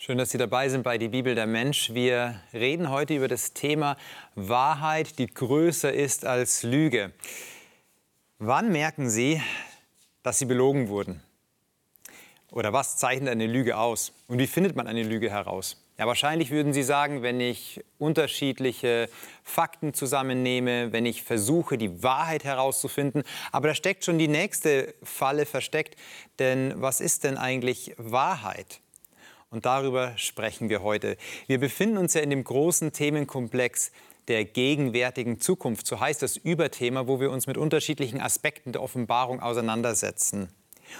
Schön, dass Sie dabei sind bei Die Bibel der Mensch. Wir reden heute über das Thema Wahrheit, die größer ist als Lüge. Wann merken Sie, dass Sie belogen wurden? Oder was zeichnet eine Lüge aus? Und wie findet man eine Lüge heraus? Ja, wahrscheinlich würden Sie sagen, wenn ich unterschiedliche Fakten zusammennehme, wenn ich versuche, die Wahrheit herauszufinden. Aber da steckt schon die nächste Falle versteckt. Denn was ist denn eigentlich Wahrheit? Und darüber sprechen wir heute. Wir befinden uns ja in dem großen Themenkomplex der gegenwärtigen Zukunft. So heißt das Überthema, wo wir uns mit unterschiedlichen Aspekten der Offenbarung auseinandersetzen.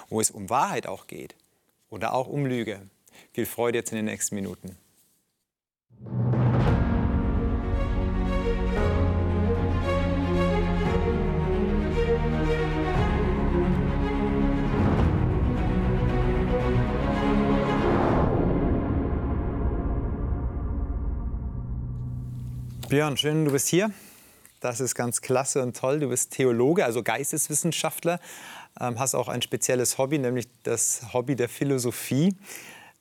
Wo es um Wahrheit auch geht oder auch um Lüge. Viel Freude jetzt in den nächsten Minuten. Björn, schön, du bist hier. Das ist ganz klasse und toll. Du bist Theologe, also Geisteswissenschaftler, ähm, hast auch ein spezielles Hobby, nämlich das Hobby der Philosophie.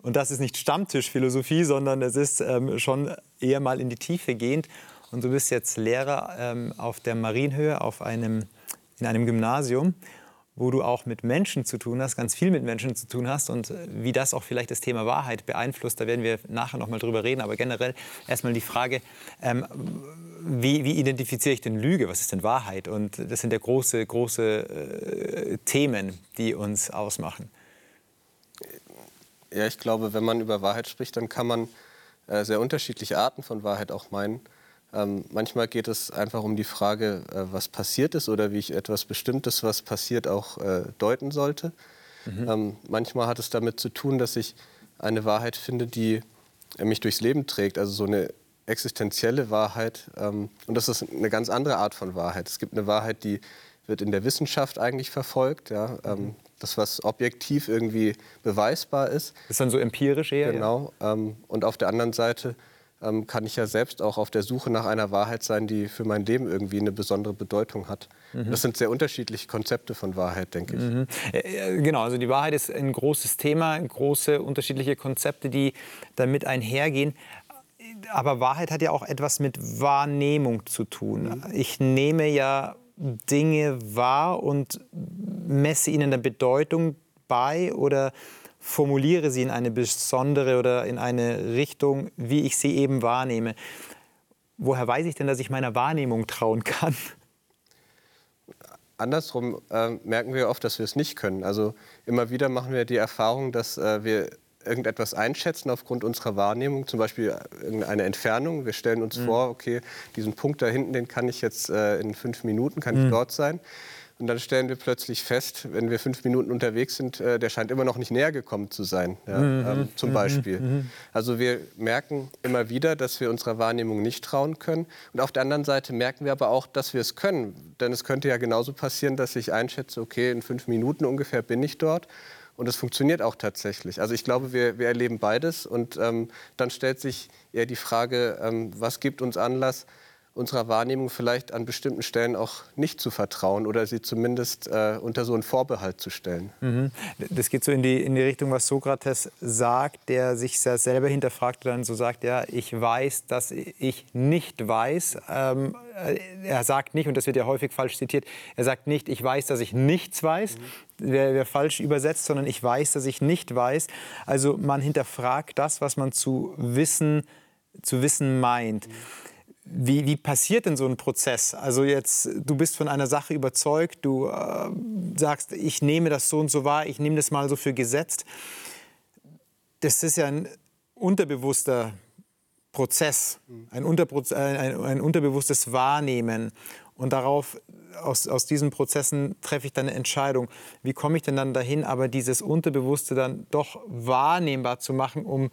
Und das ist nicht Stammtischphilosophie, sondern es ist ähm, schon eher mal in die Tiefe gehend. Und du bist jetzt Lehrer ähm, auf der Marienhöhe auf einem, in einem Gymnasium wo du auch mit Menschen zu tun hast, ganz viel mit Menschen zu tun hast und äh, wie das auch vielleicht das Thema Wahrheit beeinflusst, da werden wir nachher noch mal drüber reden. Aber generell erstmal die Frage, ähm, wie, wie, identifiziere ich denn Lüge? Was ist denn Wahrheit? Und das sind ja große, große äh, Themen, die uns ausmachen. Ja, ich glaube, wenn man über Wahrheit spricht, dann kann man äh, sehr unterschiedliche Arten von Wahrheit auch meinen. Ähm, manchmal geht es einfach um die Frage, äh, was passiert ist oder wie ich etwas Bestimmtes, was passiert, auch äh, deuten sollte. Mhm. Ähm, manchmal hat es damit zu tun, dass ich eine Wahrheit finde, die äh, mich durchs Leben trägt, also so eine existenzielle Wahrheit. Ähm, und das ist eine ganz andere Art von Wahrheit. Es gibt eine Wahrheit, die wird in der Wissenschaft eigentlich verfolgt. Ja? Ähm, mhm. Das, was objektiv irgendwie beweisbar ist. Das ist dann so empirisch eher? Genau. Ähm, und auf der anderen Seite ähm, kann ich ja selbst auch auf der Suche nach einer Wahrheit sein, die für mein Leben irgendwie eine besondere Bedeutung hat. Mhm. Das sind sehr unterschiedliche Konzepte von Wahrheit, denke ich. Mhm. Äh, genau, also die Wahrheit ist ein großes Thema, große unterschiedliche Konzepte, die damit einhergehen. Aber Wahrheit hat ja auch etwas mit Wahrnehmung zu tun. Mhm. Ich nehme ja Dinge wahr und messe ihnen eine Bedeutung bei oder formuliere sie in eine besondere oder in eine Richtung, wie ich sie eben wahrnehme. Woher weiß ich denn, dass ich meiner Wahrnehmung trauen kann? Andersrum äh, merken wir oft, dass wir es nicht können. Also immer wieder machen wir die Erfahrung, dass äh, wir irgendetwas einschätzen aufgrund unserer Wahrnehmung, zum Beispiel irgendeine Entfernung. Wir stellen uns mhm. vor, okay, diesen Punkt da hinten, den kann ich jetzt äh, in fünf Minuten, kann mhm. ich dort sein. Und dann stellen wir plötzlich fest, wenn wir fünf Minuten unterwegs sind, äh, der scheint immer noch nicht näher gekommen zu sein, ja, mhm. ähm, zum mhm. Beispiel. Mhm. Also wir merken immer wieder, dass wir unserer Wahrnehmung nicht trauen können. Und auf der anderen Seite merken wir aber auch, dass wir es können. Denn es könnte ja genauso passieren, dass ich einschätze, okay, in fünf Minuten ungefähr bin ich dort. Und es funktioniert auch tatsächlich. Also ich glaube, wir, wir erleben beides. Und ähm, dann stellt sich eher die Frage, ähm, was gibt uns Anlass, unserer Wahrnehmung vielleicht an bestimmten Stellen auch nicht zu vertrauen oder sie zumindest äh, unter so einen Vorbehalt zu stellen. Mhm. Das geht so in die, in die Richtung, was Sokrates sagt, der sich selber hinterfragt und dann so sagt, ja, ich weiß, dass ich nicht weiß. Ähm, äh, er sagt nicht, und das wird ja häufig falsch zitiert, er sagt nicht, ich weiß, dass ich nichts weiß, mhm. wäre wär falsch übersetzt, sondern ich weiß, dass ich nicht weiß. Also man hinterfragt das, was man zu wissen, zu wissen meint. Mhm. Wie, wie, passiert denn so ein Prozess? Also jetzt, du bist von einer Sache überzeugt, du äh, sagst, ich nehme das so und so wahr, ich nehme das mal so für gesetzt. Das ist ja ein unterbewusster Prozess, ein, Unterpro ein, ein unterbewusstes Wahrnehmen. Und darauf, aus, aus diesen Prozessen treffe ich dann eine Entscheidung. Wie komme ich denn dann dahin, aber dieses Unterbewusste dann doch wahrnehmbar zu machen, um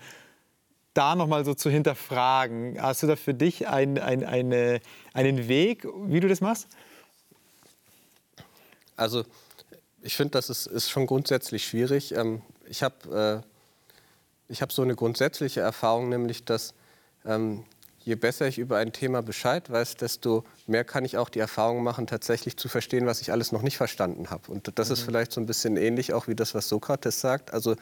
da nochmal so zu hinterfragen. Hast du da für dich ein, ein, eine, einen Weg, wie du das machst? Also ich finde, das ist, ist, schon grundsätzlich schwierig. Ähm, ich habe äh, hab so eine grundsätzliche Erfahrung, nämlich dass ähm, je besser ich über ein Thema Bescheid weiß, desto mehr kann ich auch die Erfahrung machen, tatsächlich zu verstehen, was ich alles noch nicht verstanden habe. Und das mhm. ist vielleicht so ein bisschen ähnlich auch wie das, was Sokrates sagt. Also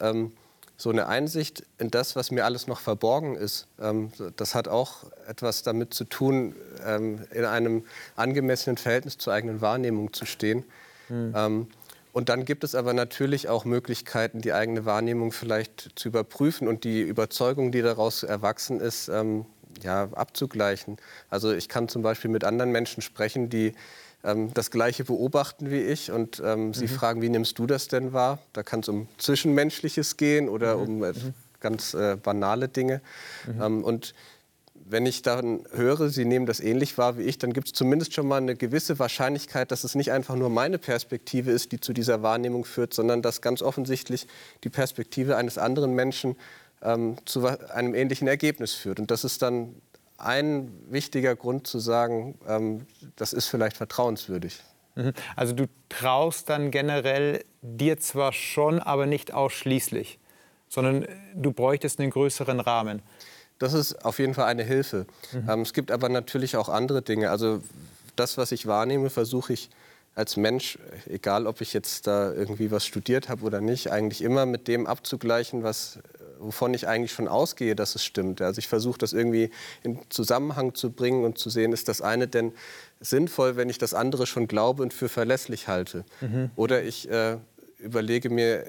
ähm, so eine Einsicht in das, was mir alles noch verborgen ist, ähm, das hat auch etwas damit zu tun, ähm, in einem angemessenen Verhältnis zur eigenen Wahrnehmung zu stehen. Mhm. Ähm, und dann gibt es aber natürlich auch Möglichkeiten, die eigene Wahrnehmung vielleicht zu überprüfen und die Überzeugung, die daraus erwachsen ist, ähm, ja, abzugleichen. Also ich kann zum Beispiel mit anderen Menschen sprechen, die ähm, das Gleiche beobachten wie ich und ähm, mhm. sie fragen, wie nimmst du das denn wahr? Da kann es um Zwischenmenschliches gehen oder mhm. um äh, mhm. ganz äh, banale Dinge. Mhm. Ähm, und wenn ich dann höre, Sie nehmen das ähnlich wahr wie ich, dann gibt es zumindest schon mal eine gewisse Wahrscheinlichkeit, dass es nicht einfach nur meine Perspektive ist, die zu dieser Wahrnehmung führt, sondern dass ganz offensichtlich die Perspektive eines anderen Menschen ähm, zu einem ähnlichen Ergebnis führt. Und das ist dann ein wichtiger Grund zu sagen, ähm, das ist vielleicht vertrauenswürdig. Mhm. Also du traust dann generell dir zwar schon, aber nicht ausschließlich, sondern du bräuchtest einen größeren Rahmen. Das ist auf jeden Fall eine Hilfe. Mhm. Ähm, es gibt aber natürlich auch andere Dinge. Also das, was ich wahrnehme, versuche ich als Mensch, egal ob ich jetzt da irgendwie was studiert habe oder nicht, eigentlich immer mit dem abzugleichen, was wovon ich eigentlich schon ausgehe, dass es stimmt. Also ich versuche das irgendwie in Zusammenhang zu bringen und zu sehen, ist das eine denn sinnvoll, wenn ich das andere schon glaube und für verlässlich halte. Mhm. Oder ich äh, überlege mir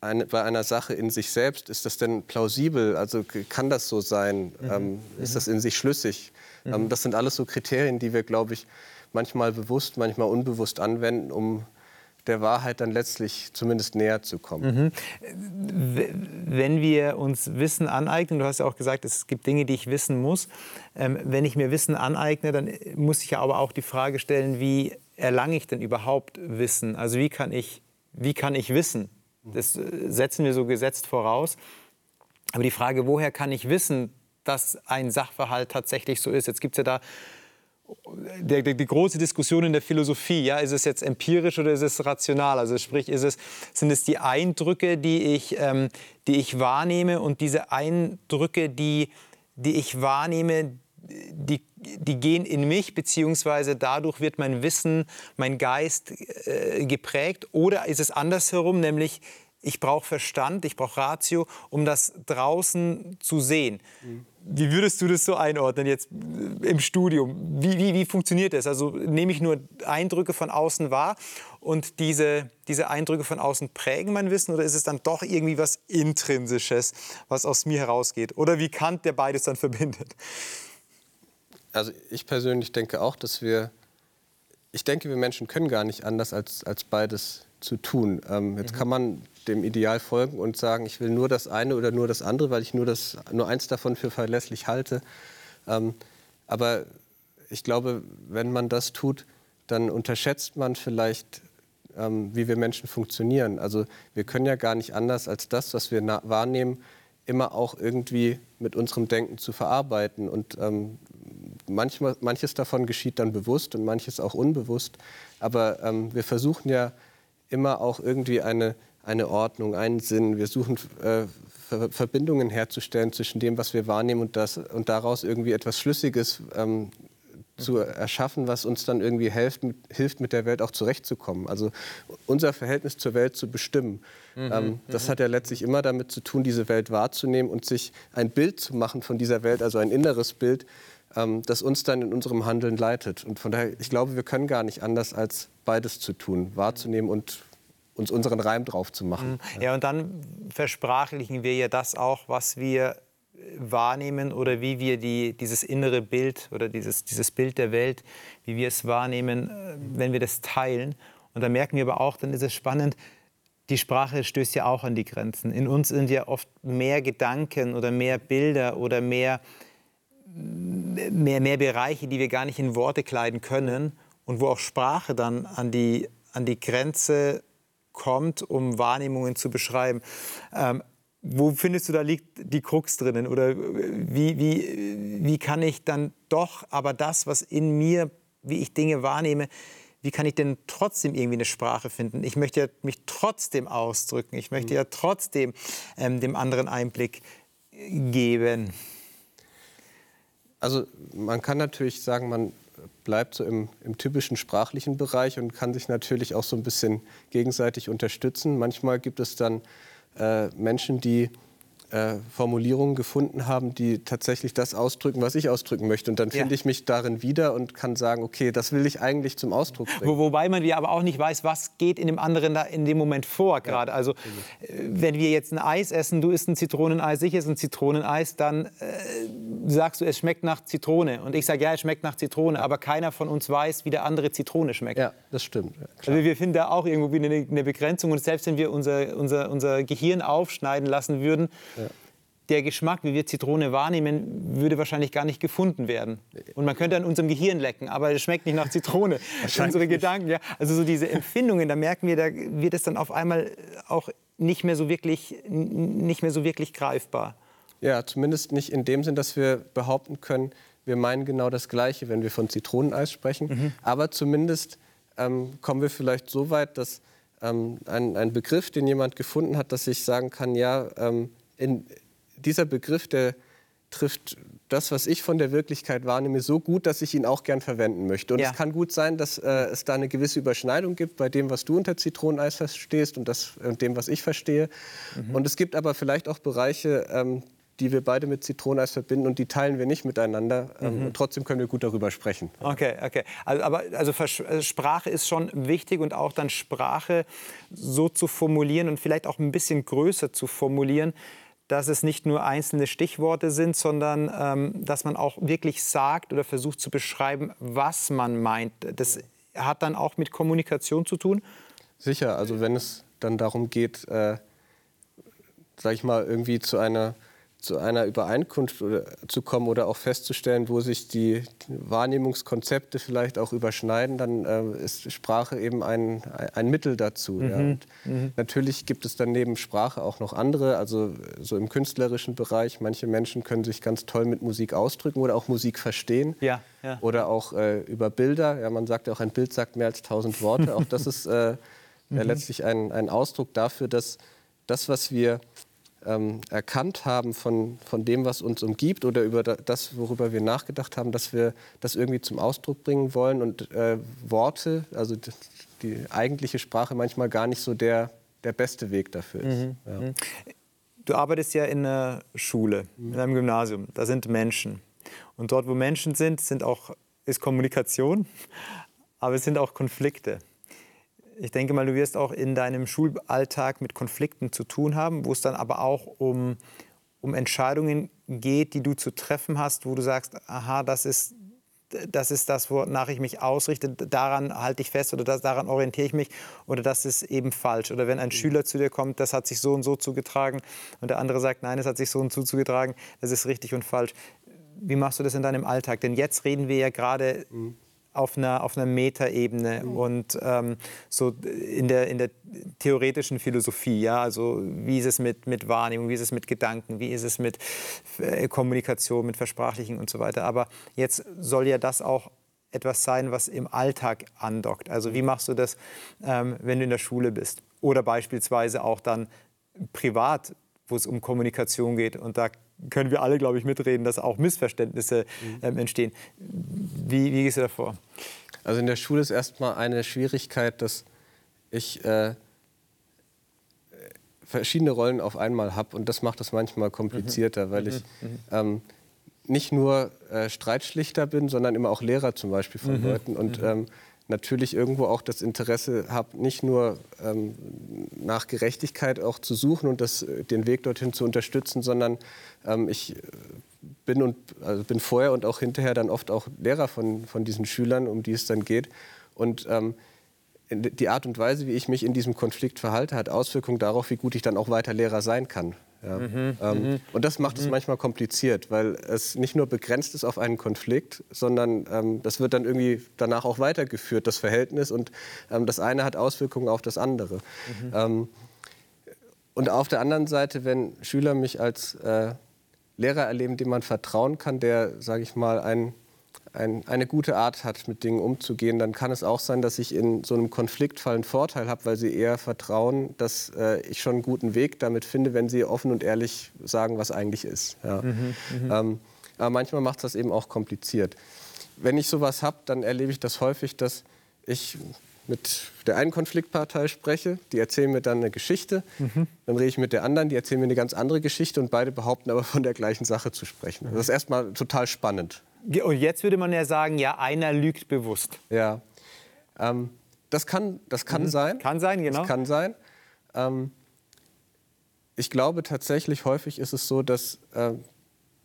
eine, bei einer Sache in sich selbst, ist das denn plausibel? Also kann das so sein? Mhm. Ähm, ist mhm. das in sich schlüssig? Mhm. Ähm, das sind alles so Kriterien, die wir, glaube ich, manchmal bewusst, manchmal unbewusst anwenden, um der Wahrheit dann letztlich zumindest näher zu kommen. Mhm. Wenn wir uns Wissen aneignen, du hast ja auch gesagt, es gibt Dinge, die ich wissen muss. Ähm, wenn ich mir Wissen aneigne, dann muss ich ja aber auch die Frage stellen, wie erlange ich denn überhaupt Wissen? Also wie kann ich, wie kann ich wissen? Das äh, setzen wir so gesetzt voraus. Aber die Frage, woher kann ich wissen, dass ein Sachverhalt tatsächlich so ist? Jetzt gibt es ja da der, der, die große Diskussion in der Philosophie, ja, ist es jetzt empirisch oder ist es rational? Also sprich, ist es, sind es die Eindrücke, die ich, ähm, die ich wahrnehme und diese Eindrücke, die, die ich wahrnehme, die, die gehen in mich, beziehungsweise dadurch wird mein Wissen, mein Geist äh, geprägt? Oder ist es andersherum, nämlich ich brauche Verstand, ich brauche Ratio, um das draußen zu sehen. Mhm. Wie würdest du das so einordnen jetzt im Studium? Wie, wie, wie funktioniert das? Also nehme ich nur Eindrücke von außen wahr und diese, diese Eindrücke von außen prägen mein Wissen oder ist es dann doch irgendwie was Intrinsisches, was aus mir herausgeht? Oder wie Kant, der beides dann verbindet? Also ich persönlich denke auch, dass wir, ich denke, wir Menschen können gar nicht anders als, als beides zu tun. Ähm, jetzt mhm. kann man dem Ideal folgen und sagen, ich will nur das eine oder nur das andere, weil ich nur, das, nur eins davon für verlässlich halte. Ähm, aber ich glaube, wenn man das tut, dann unterschätzt man vielleicht, ähm, wie wir Menschen funktionieren. Also wir können ja gar nicht anders als das, was wir wahrnehmen, immer auch irgendwie mit unserem Denken zu verarbeiten. Und ähm, manchmal, manches davon geschieht dann bewusst und manches auch unbewusst. Aber ähm, wir versuchen ja immer auch irgendwie eine eine Ordnung, einen Sinn. Wir suchen äh, Verbindungen herzustellen zwischen dem, was wir wahrnehmen und, das, und daraus irgendwie etwas Schlüssiges ähm, zu erschaffen, was uns dann irgendwie hilft, hilft, mit der Welt auch zurechtzukommen. Also unser Verhältnis zur Welt zu bestimmen. Mhm, ähm, das mhm. hat ja letztlich immer damit zu tun, diese Welt wahrzunehmen und sich ein Bild zu machen von dieser Welt, also ein inneres Bild, ähm, das uns dann in unserem Handeln leitet. Und von daher, ich glaube, wir können gar nicht anders als beides zu tun, wahrzunehmen und uns unseren Reim drauf zu machen. Mhm. Ja, und dann versprachlichen wir ja das auch, was wir wahrnehmen oder wie wir die, dieses innere Bild oder dieses, dieses Bild der Welt, wie wir es wahrnehmen, äh, wenn wir das teilen. Und da merken wir aber auch, dann ist es spannend, die Sprache stößt ja auch an die Grenzen. In uns sind ja oft mehr Gedanken oder mehr Bilder oder mehr, mehr, mehr Bereiche, die wir gar nicht in Worte kleiden können und wo auch Sprache dann an die, an die Grenze kommt, um Wahrnehmungen zu beschreiben. Ähm, wo findest du, da liegt die Krux drinnen? Oder wie, wie, wie kann ich dann doch, aber das, was in mir, wie ich Dinge wahrnehme, wie kann ich denn trotzdem irgendwie eine Sprache finden? Ich möchte ja mich trotzdem ausdrücken. Ich möchte ja trotzdem ähm, dem anderen Einblick geben. Also man kann natürlich sagen, man bleibt so im, im, typischen sprachlichen Bereich und kann sich natürlich auch so ein bisschen gegenseitig unterstützen. Manchmal gibt es dann äh, Menschen, die äh, Formulierungen gefunden haben, die tatsächlich das ausdrücken, was ich ausdrücken möchte. Und dann finde ja. ich mich darin wieder und kann sagen, okay, das will ich eigentlich zum Ausdruck bringen. Wo, wobei man ja aber auch nicht weiß, was geht in dem anderen da in dem Moment vor gerade. Ja. Also äh, wenn wir jetzt ein Eis essen, du isst ein Zitroneneis, ich esse ein Zitroneneis, dann äh, sagst du, es schmeckt nach Zitrone. Und ich sage, ja, es schmeckt nach Zitrone. Aber keiner von uns weiß, wie der andere Zitrone schmeckt. Ja, das stimmt. Ja, also wir finden da auch irgendwie eine, eine, Begrenzung. Und selbst wenn wir unser, unser, unser Gehirn aufschneiden lassen würden, ja der Geschmack, wie wir Zitrone wahrnehmen, würde wahrscheinlich gar nicht gefunden werden. Und man könnte an unserem Gehirn lecken, aber es schmeckt nicht nach Zitrone. Unsere Gedanken, ja. Also so diese Empfindungen, da merken wir, da wird es dann auf einmal auch nicht mehr so wirklich, nicht mehr so wirklich greifbar. Ja, zumindest nicht in dem Sinn, dass wir behaupten können, wir meinen genau das Gleiche, wenn wir von Zitroneneis sprechen. Mhm. Aber zumindest ähm, kommen wir vielleicht so weit, dass ähm, ein, ein, Begriff, den jemand gefunden hat, dass ich sagen kann, ja, ähm, in, dieser Begriff, der trifft das, was ich von der Wirklichkeit wahrnehme, so gut, dass ich ihn auch gern verwenden möchte. Und ja. es kann gut sein, dass äh, es da eine gewisse Überschneidung gibt bei dem, was du unter Zitroneneis verstehst und, das, und dem, was ich verstehe. Mhm. Und es gibt aber vielleicht auch Bereiche, ähm, die wir beide mit Zitroneneis verbinden und die teilen wir nicht miteinander. Ähm, mhm. Und trotzdem können wir gut darüber sprechen. Okay, okay. Also, aber also äh, Sprache ist schon wichtig und auch dann Sprache so zu formulieren und vielleicht auch ein bisschen größer zu formulieren, dass es nicht nur einzelne Stichworte sind, sondern ähm, dass man auch wirklich sagt oder versucht zu beschreiben, was man meint. Das hat dann auch mit Kommunikation zu tun? Sicher, also wenn es dann darum geht, äh, sag ich mal, irgendwie zu einer zu einer Übereinkunft zu kommen oder auch festzustellen, wo sich die Wahrnehmungskonzepte vielleicht auch überschneiden, dann äh, ist Sprache eben ein, ein Mittel dazu. Mhm. Ja. Mhm. Natürlich gibt es dann neben Sprache auch noch andere, also so im künstlerischen Bereich. Manche Menschen können sich ganz toll mit Musik ausdrücken oder auch Musik verstehen. Ja, ja. Oder auch äh, über Bilder. Ja, man sagt ja auch, ein Bild sagt mehr als tausend Worte. auch das ist äh, mhm. letztlich ein, ein Ausdruck dafür, dass das, was wir ähm, erkannt haben von, von dem, was uns umgibt oder über das, worüber wir nachgedacht haben, dass wir das irgendwie zum Ausdruck bringen wollen und äh, Worte, also die eigentliche Sprache manchmal gar nicht so der, der beste Weg dafür ist. Mhm. Ja. Mhm. Du arbeitest ja in einer Schule, in einem Gymnasium. Da sind Menschen. Und dort, wo Menschen sind, sind auch, ist Kommunikation, aber es sind auch Konflikte ich denke mal, du wirst auch in deinem Schulalltag mit Konflikten zu tun haben, wo es dann aber auch um, um Entscheidungen geht, die du zu treffen hast, wo du sagst, aha, das ist das ist das, wonach ich mich ausrichte, daran halte ich fest oder das, daran orientiere ich mich oder das ist eben falsch. Oder wenn ein mhm. Schüler zu dir kommt, das hat sich so und so zugetragen und der andere sagt, nein, es hat sich so und so zugetragen, das ist richtig und falsch. Wie machst du das in deinem Alltag? Denn jetzt reden wir ja gerade mhm auf einer, auf einer Metaebene mhm. und ähm, so in der, in der theoretischen Philosophie. Ja? Also wie ist es mit, mit Wahrnehmung, wie ist es mit Gedanken, wie ist es mit äh, Kommunikation, mit Versprachlichen und so weiter. Aber jetzt soll ja das auch etwas sein, was im Alltag andockt. Also wie machst du das, ähm, wenn du in der Schule bist? Oder beispielsweise auch dann privat, wo es um Kommunikation geht. Und da können wir alle, glaube ich, mitreden, dass auch Missverständnisse mhm. ähm, entstehen. Wie, wie gehst du davor? Also in der Schule ist erstmal eine Schwierigkeit, dass ich äh, verschiedene Rollen auf einmal habe und das macht es manchmal komplizierter, mhm. weil ich mhm. mhm. ähm, nicht nur äh, Streitschlichter bin, sondern immer auch Lehrer zum Beispiel von mhm. Leuten und mhm. ähm, natürlich irgendwo auch das Interesse habe, nicht nur ähm, nach Gerechtigkeit auch zu suchen und das, äh, den Weg dorthin zu unterstützen, sondern ähm, ich äh, bin, und, also bin vorher und auch hinterher dann oft auch Lehrer von, von diesen Schülern, um die es dann geht. Und ähm, die Art und Weise, wie ich mich in diesem Konflikt verhalte, hat Auswirkungen darauf, wie gut ich dann auch weiter Lehrer sein kann. Ja. Mhm, ähm, mhm. und das macht mhm. es manchmal kompliziert, weil es nicht nur begrenzt ist auf einen Konflikt, sondern ähm, das wird dann irgendwie danach auch weitergeführt, das Verhältnis. Und ähm, das eine hat Auswirkungen auf das andere. Mhm. Ähm, und auf der anderen Seite, wenn Schüler mich als äh, Lehrer erleben, dem man vertrauen kann, der, sage ich mal, ein ein, eine gute Art hat, mit Dingen umzugehen, dann kann es auch sein, dass ich in so einem Konfliktfall einen Vorteil habe, weil sie eher vertrauen, dass äh, ich schon einen guten Weg damit finde, wenn sie offen und ehrlich sagen, was eigentlich ist. Ja. Mhm, mhm. ähm, aber manchmal macht es das eben auch kompliziert. Wenn ich sowas habe, dann erlebe ich das häufig, dass ich mit der einen Konfliktpartei spreche, die erzählen mir dann eine Geschichte. Mhm. Dann rede ich mit der anderen, die erzählen mir eine ganz andere Geschichte und beide behaupten aber von der gleichen Sache zu sprechen. Das ist erstmal total spannend. Und jetzt würde man ja sagen, ja, einer lügt bewusst. Ja, ähm, das kann, das kann mhm. sein. Kann sein, genau. Das kann sein. Ähm, ich glaube tatsächlich, häufig ist es so, dass äh,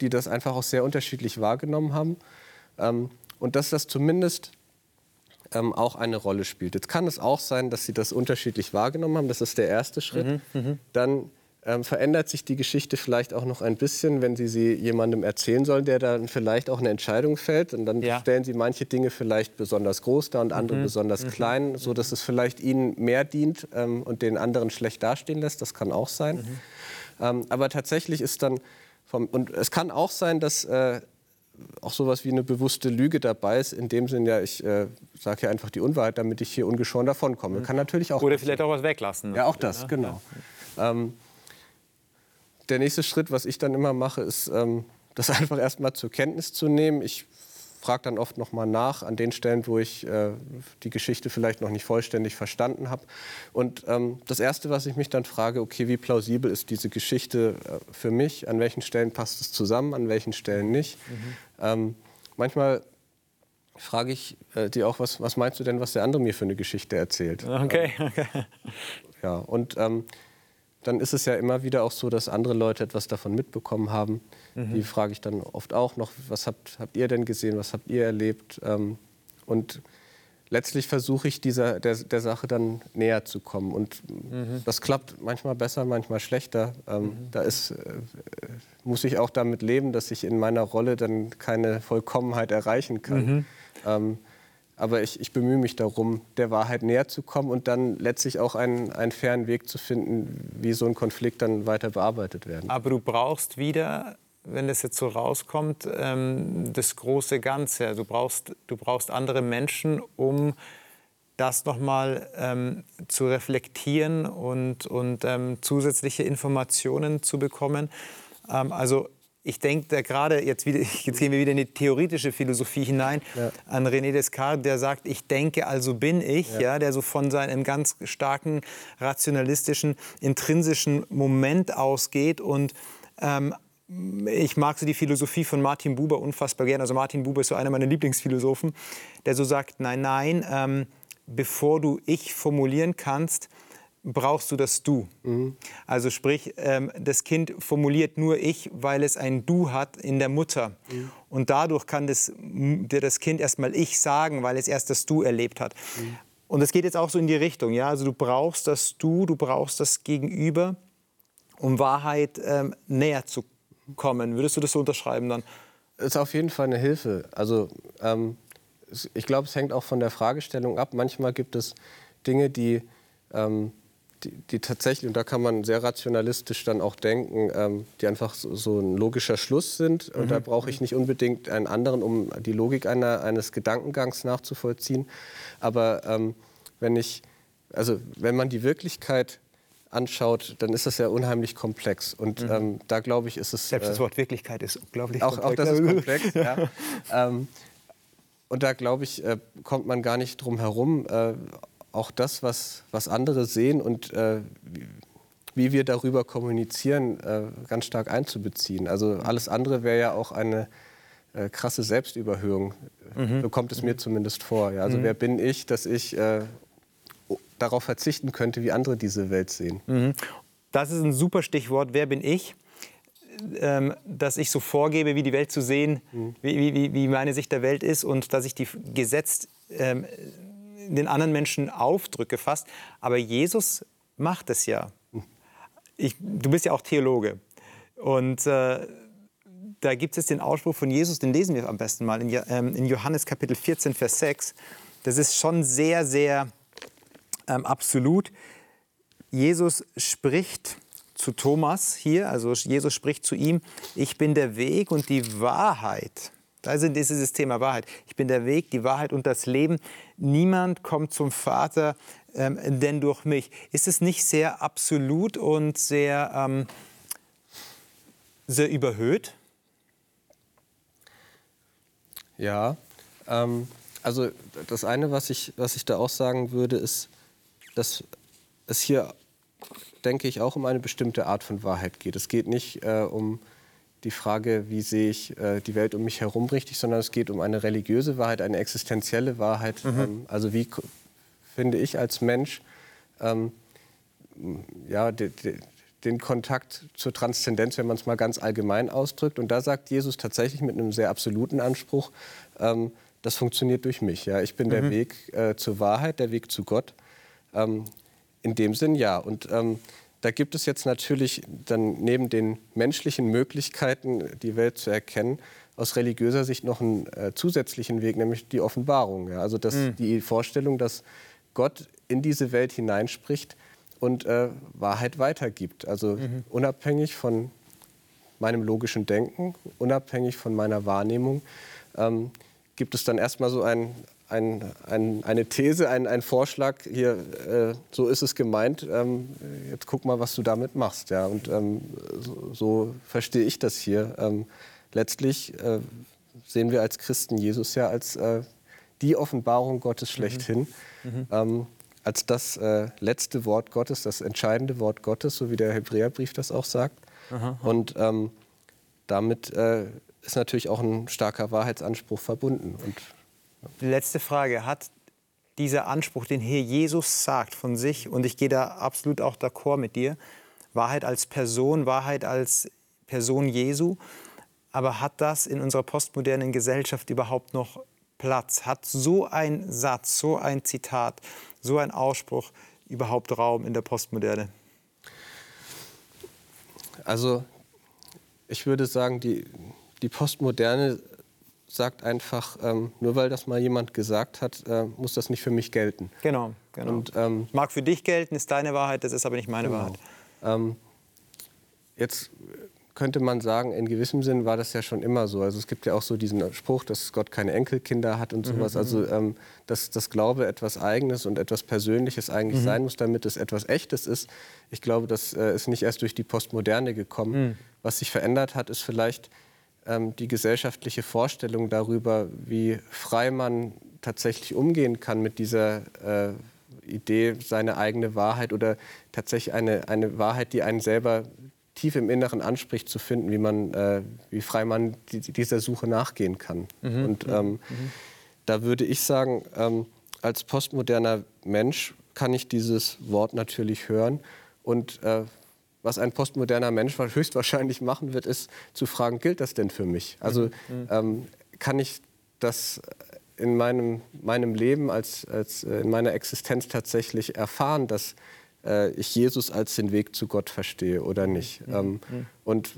die das einfach auch sehr unterschiedlich wahrgenommen haben. Ähm, und dass das zumindest ähm, auch eine Rolle spielt. Jetzt kann es auch sein, dass sie das unterschiedlich wahrgenommen haben. Das ist der erste Schritt. Mhm, mhm. Dann ähm, verändert sich die Geschichte vielleicht auch noch ein bisschen, wenn Sie sie jemandem erzählen sollen, der dann vielleicht auch eine Entscheidung fällt. Und dann ja. stellen Sie manche Dinge vielleicht besonders groß dar und andere mhm. besonders mhm. klein, so dass es vielleicht Ihnen mehr dient ähm, und den anderen schlecht dastehen lässt. Das kann auch sein. Mhm. Ähm, aber tatsächlich ist dann vom, und es kann auch sein, dass äh, auch sowas wie eine bewusste Lüge dabei ist. In dem Sinn, ja, ich äh, sage ja einfach die Unwahrheit, damit ich hier ungeschoren davonkomme. Mhm. Kann natürlich auch. Oder vielleicht auch was weglassen. Ja, auch das, ne? genau. Ja. Ähm, der nächste Schritt, was ich dann immer mache, ist, ähm, das einfach erstmal zur Kenntnis zu nehmen. Ich frage dann oft noch mal nach an den Stellen, wo ich äh, die Geschichte vielleicht noch nicht vollständig verstanden habe. Und ähm, das Erste, was ich mich dann frage, okay, wie plausibel ist diese Geschichte äh, für mich? An welchen Stellen passt es zusammen, an welchen Stellen nicht? Mhm. Ähm, manchmal frage ich äh, die auch, was, was meinst du denn, was der andere mir für eine Geschichte erzählt? Okay. okay. Ja, und ähm, dann ist es ja immer wieder auch so, dass andere Leute etwas davon mitbekommen haben. Mhm. Die frage ich dann oft auch noch, was habt, habt ihr denn gesehen, was habt ihr erlebt? Ähm, und letztlich versuche ich dieser, der, der Sache dann näher zu kommen. Und mhm. das klappt manchmal besser, manchmal schlechter. Ähm, mhm. Da ist, äh, muss ich auch damit leben, dass ich in meiner Rolle dann keine Vollkommenheit erreichen kann. Mhm. Ähm, aber ich, ich, bemühe mich darum, der Wahrheit näher zu kommen und dann letztlich auch einen, einen fairen Weg zu finden, wie so ein Konflikt dann weiter bearbeitet werden. Aber du brauchst wieder, wenn das jetzt so rauskommt, ähm, das große Ganze. Du brauchst, du brauchst andere Menschen, um das nochmal ähm, zu reflektieren und, und ähm, zusätzliche Informationen zu bekommen. Ähm, also ich denke gerade, jetzt, jetzt gehen wir wieder in die theoretische Philosophie hinein, ja. an René Descartes, der sagt, ich denke, also bin ich, ja. ja der so von seinem ganz starken rationalistischen, intrinsischen Moment ausgeht und ähm, ich mag so die Philosophie von Martin Buber unfassbar gerne. Also Martin Buber ist so einer meiner Lieblingsphilosophen, der so sagt, nein, nein, ähm, bevor du ich formulieren kannst, brauchst du das Du. Mhm. Also sprich, ähm, das Kind formuliert nur Ich, weil es ein Du hat in der Mutter. Mhm. Und dadurch kann das, das Kind erstmal Ich sagen, weil es erst das Du erlebt hat. Mhm. Und es geht jetzt auch so in die Richtung. Ja? Also du brauchst das Du, du brauchst das Gegenüber, um Wahrheit ähm, näher zu kommen. Würdest du das so unterschreiben dann? Das ist auf jeden Fall eine Hilfe. Also ähm, ich glaube, es hängt auch von der Fragestellung ab. Manchmal gibt es Dinge, die ähm, die, die, tatsächlich, und da kann man sehr rationalistisch dann auch denken, ähm, die einfach so, so, ein logischer Schluss sind. Und mhm. da brauche ich nicht unbedingt einen anderen, um die Logik einer, eines Gedankengangs nachzuvollziehen. Aber ähm, wenn ich, also wenn man die Wirklichkeit anschaut, dann ist das ja unheimlich komplex. Und mhm. ähm, da glaube ich, ist es. Selbst das äh, Wort Wirklichkeit ist unglaublich auch, komplex. Auch das ist komplex, ja. ähm, und da glaube ich, äh, kommt man gar nicht drum herum, äh, auch das, was, was andere sehen und äh, wie wir darüber kommunizieren, äh, ganz stark einzubeziehen. Also alles andere wäre ja auch eine äh, krasse Selbstüberhöhung. Mhm. So kommt es mir zumindest vor. Ja. Also mhm. wer bin ich, dass ich äh, darauf verzichten könnte, wie andere diese Welt sehen? Mhm. Das ist ein super Stichwort. Wer bin ich? Ähm, dass ich so vorgebe, wie die Welt zu sehen, mhm. wie, wie, wie meine Sicht der Welt ist und dass ich die gesetzt ähm, den anderen Menschen aufdrücke fast. Aber Jesus macht es ja. Ich, du bist ja auch Theologe. Und äh, da gibt es den Ausspruch von Jesus, den lesen wir am besten mal in, ähm, in Johannes Kapitel 14, Vers 6. Das ist schon sehr, sehr ähm, absolut. Jesus spricht zu Thomas hier, also Jesus spricht zu ihm, ich bin der Weg und die Wahrheit also ist dieses Thema Wahrheit. Ich bin der Weg, die Wahrheit und das Leben. Niemand kommt zum Vater, ähm, denn durch mich. Ist es nicht sehr absolut und sehr, ähm, sehr überhöht? Ja. Ähm, Also das eine, was ich, was ich da auch sagen würde, ist, dass es hier, denke ich, auch um eine bestimmte Art von Wahrheit geht. Es geht nicht äh, um die Frage, wie sehe ich äh, die Welt um mich herum richtig, sondern es geht um eine religiöse Wahrheit, eine existenzielle Wahrheit. Mhm. Ähm, also wie finde ich als Mensch ähm, ja, de, de, den Kontakt zur Transzendenz, wenn man es mal ganz allgemein ausdrückt. Und da sagt Jesus tatsächlich mit einem sehr absoluten Anspruch, ähm, das funktioniert durch mich. Ja? Ich bin mhm. der Weg äh, zur Wahrheit, der Weg zu Gott. Ähm, in dem Sinn ja. Und ähm, da gibt es jetzt natürlich dann neben den menschlichen Möglichkeiten, die Welt zu erkennen, aus religiöser Sicht noch einen äh, zusätzlichen Weg, nämlich die Offenbarung. Ja? Also das, mhm. die Vorstellung, dass Gott in diese Welt hineinspricht und äh, Wahrheit weitergibt. Also mhm. unabhängig von meinem logischen Denken, unabhängig von meiner Wahrnehmung, ähm, gibt es dann erstmal so ein, ein, ein, eine These, ein, ein Vorschlag, hier, äh, so ist es gemeint, ähm, jetzt guck mal, was du damit machst. Ja? Und ähm, so, so, verstehe ich das hier. Ähm, letztlich äh, sehen wir als Christen Jesus ja als äh, die Offenbarung Gottes schlechthin. Mhm. Mhm. Als das äh, letzte Wort Gottes, das entscheidende Wort Gottes, so wie der Hebräerbrief das auch sagt. Aha. Und ähm, damit äh, ist natürlich auch ein starker Wahrheitsanspruch verbunden. Und. Die letzte Frage, hat dieser Anspruch, den hier Jesus sagt von sich, und ich gehe da absolut auch d'accord mit dir, Wahrheit als Person, Wahrheit als Person Jesu, aber hat das in unserer postmodernen Gesellschaft überhaupt noch Platz? Hat so ein Satz, so ein Zitat, so ein Ausspruch überhaupt Raum in der Postmoderne? Also ich würde sagen, die, die Postmoderne sagt einfach, ähm, nur weil das mal jemand gesagt hat, äh, muss das nicht für mich gelten. Genau, genau. Und, ähm, Mag für dich gelten, ist deine Wahrheit, das ist aber nicht meine genau. Wahrheit. Ähm, jetzt könnte man sagen, in gewissem Sinn war das ja schon immer so. Also es gibt ja auch so diesen Spruch, dass Gott keine Enkelkinder hat und mhm, sowas. Also mhm. ähm, dass das Glaube etwas Eigenes und etwas Persönliches eigentlich mhm. sein muss, damit es etwas Echtes ist. Ich glaube, das äh, ist nicht erst durch die Postmoderne gekommen. Mhm. Was sich verändert hat, ist vielleicht die gesellschaftliche Vorstellung darüber, wie frei man tatsächlich umgehen kann mit dieser äh, Idee, seine eigene Wahrheit oder tatsächlich eine, eine Wahrheit, die einen selber tief im Inneren anspricht, zu finden, wie, man, äh, wie frei man die, dieser Suche nachgehen kann. Mhm. Und mhm. ähm, mhm. da würde ich sagen, ähm, als postmoderner Mensch kann ich dieses Wort natürlich hören. Und äh, was ein postmoderner Mensch höchstwahrscheinlich machen wird, ist zu fragen, gilt das denn für mich? Also mhm. mhm. ähm, kann ich das in meinem, meinem Leben, als, als äh, in meiner Existenz tatsächlich erfahren, dass äh, ich Jesus als den Weg zu Gott verstehe oder nicht. Mhm. Ähm. Und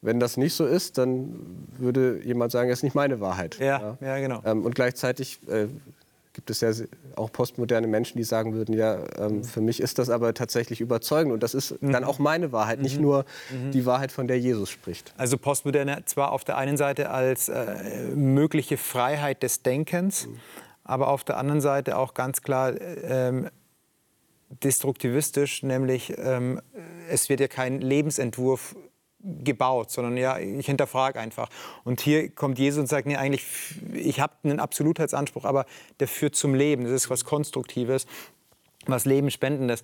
wenn das nicht so ist, dann würde jemand sagen, das ist nicht meine Wahrheit. Ja, ja. ja genau. Ähm, und gleichzeitig äh, gibt es ja auch postmoderne Menschen, die sagen würden, ja, ähm, mhm. für mich ist das aber tatsächlich überzeugend und das ist mhm. dann auch meine Wahrheit, nicht mhm. nur mhm. die Wahrheit, von der Jesus spricht. Also postmoderne zwar auf der einen Seite als äh, mögliche Freiheit des Denkens, mhm. aber auf der anderen Seite auch ganz klar äh, destruktivistisch, nämlich ähm, es wird ja kein Lebensentwurf gebaut, sondern ja, ich hinterfrage einfach. Und hier kommt Jesus und sagt, nee, eigentlich, ich habe einen Absolutheitsanspruch, aber der führt zum Leben. Das ist was Konstruktives, was Lebensspendendes.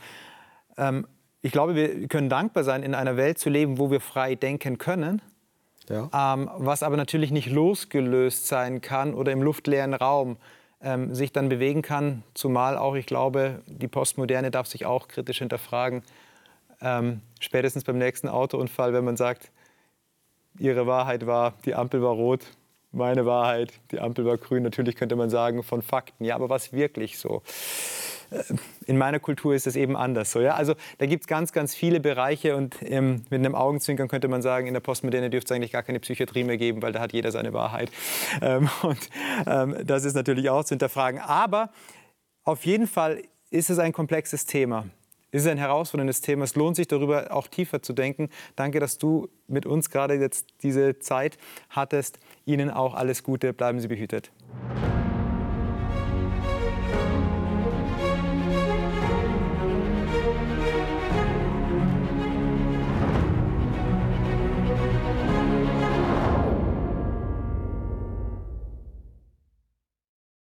Ähm, ich glaube, wir können dankbar sein, in einer Welt zu leben, wo wir frei denken können, ja. ähm, was aber natürlich nicht losgelöst sein kann oder im luftleeren Raum ähm, sich dann bewegen kann. Zumal auch, ich glaube, die Postmoderne darf sich auch kritisch hinterfragen. Ähm, spätestens beim nächsten Autounfall, wenn man sagt, ihre Wahrheit war, die Ampel war rot, meine Wahrheit, die Ampel war grün. Natürlich könnte man sagen, von Fakten. Ja, aber was wirklich so? Äh, in meiner Kultur ist es eben anders so. Ja? Also da gibt es ganz, ganz viele Bereiche und ähm, mit einem Augenzwinkern könnte man sagen, in der Postmoderne dürfte es eigentlich gar keine Psychiatrie mehr geben, weil da hat jeder seine Wahrheit. Ähm, und ähm, das ist natürlich auch zu hinterfragen. Aber auf jeden Fall ist es ein komplexes Thema. Es ist ein herausforderndes Thema. Es lohnt sich darüber auch tiefer zu denken. Danke, dass du mit uns gerade jetzt diese Zeit hattest. Ihnen auch alles Gute. Bleiben Sie behütet.